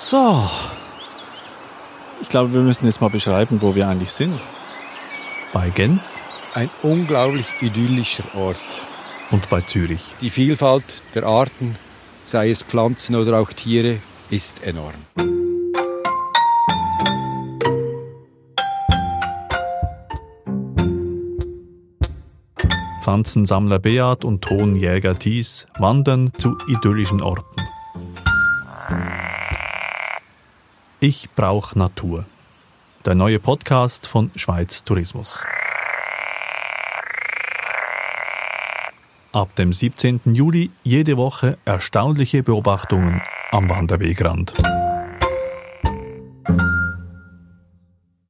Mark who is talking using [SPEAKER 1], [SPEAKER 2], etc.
[SPEAKER 1] So. Ich glaube, wir müssen jetzt mal beschreiben, wo wir eigentlich sind.
[SPEAKER 2] Bei Genf
[SPEAKER 3] Ein unglaublich idyllischer Ort.
[SPEAKER 2] und bei Zürich.
[SPEAKER 3] Die Vielfalt der Arten, sei es Pflanzen oder auch Tiere, ist enorm.
[SPEAKER 2] Pflanzensammler Beat und Tonjäger Thies wandern zu idyllischen Orten. Ich brauche Natur. Der neue Podcast von Schweiz Tourismus. Ab dem 17. Juli jede Woche erstaunliche Beobachtungen am Wanderwegrand.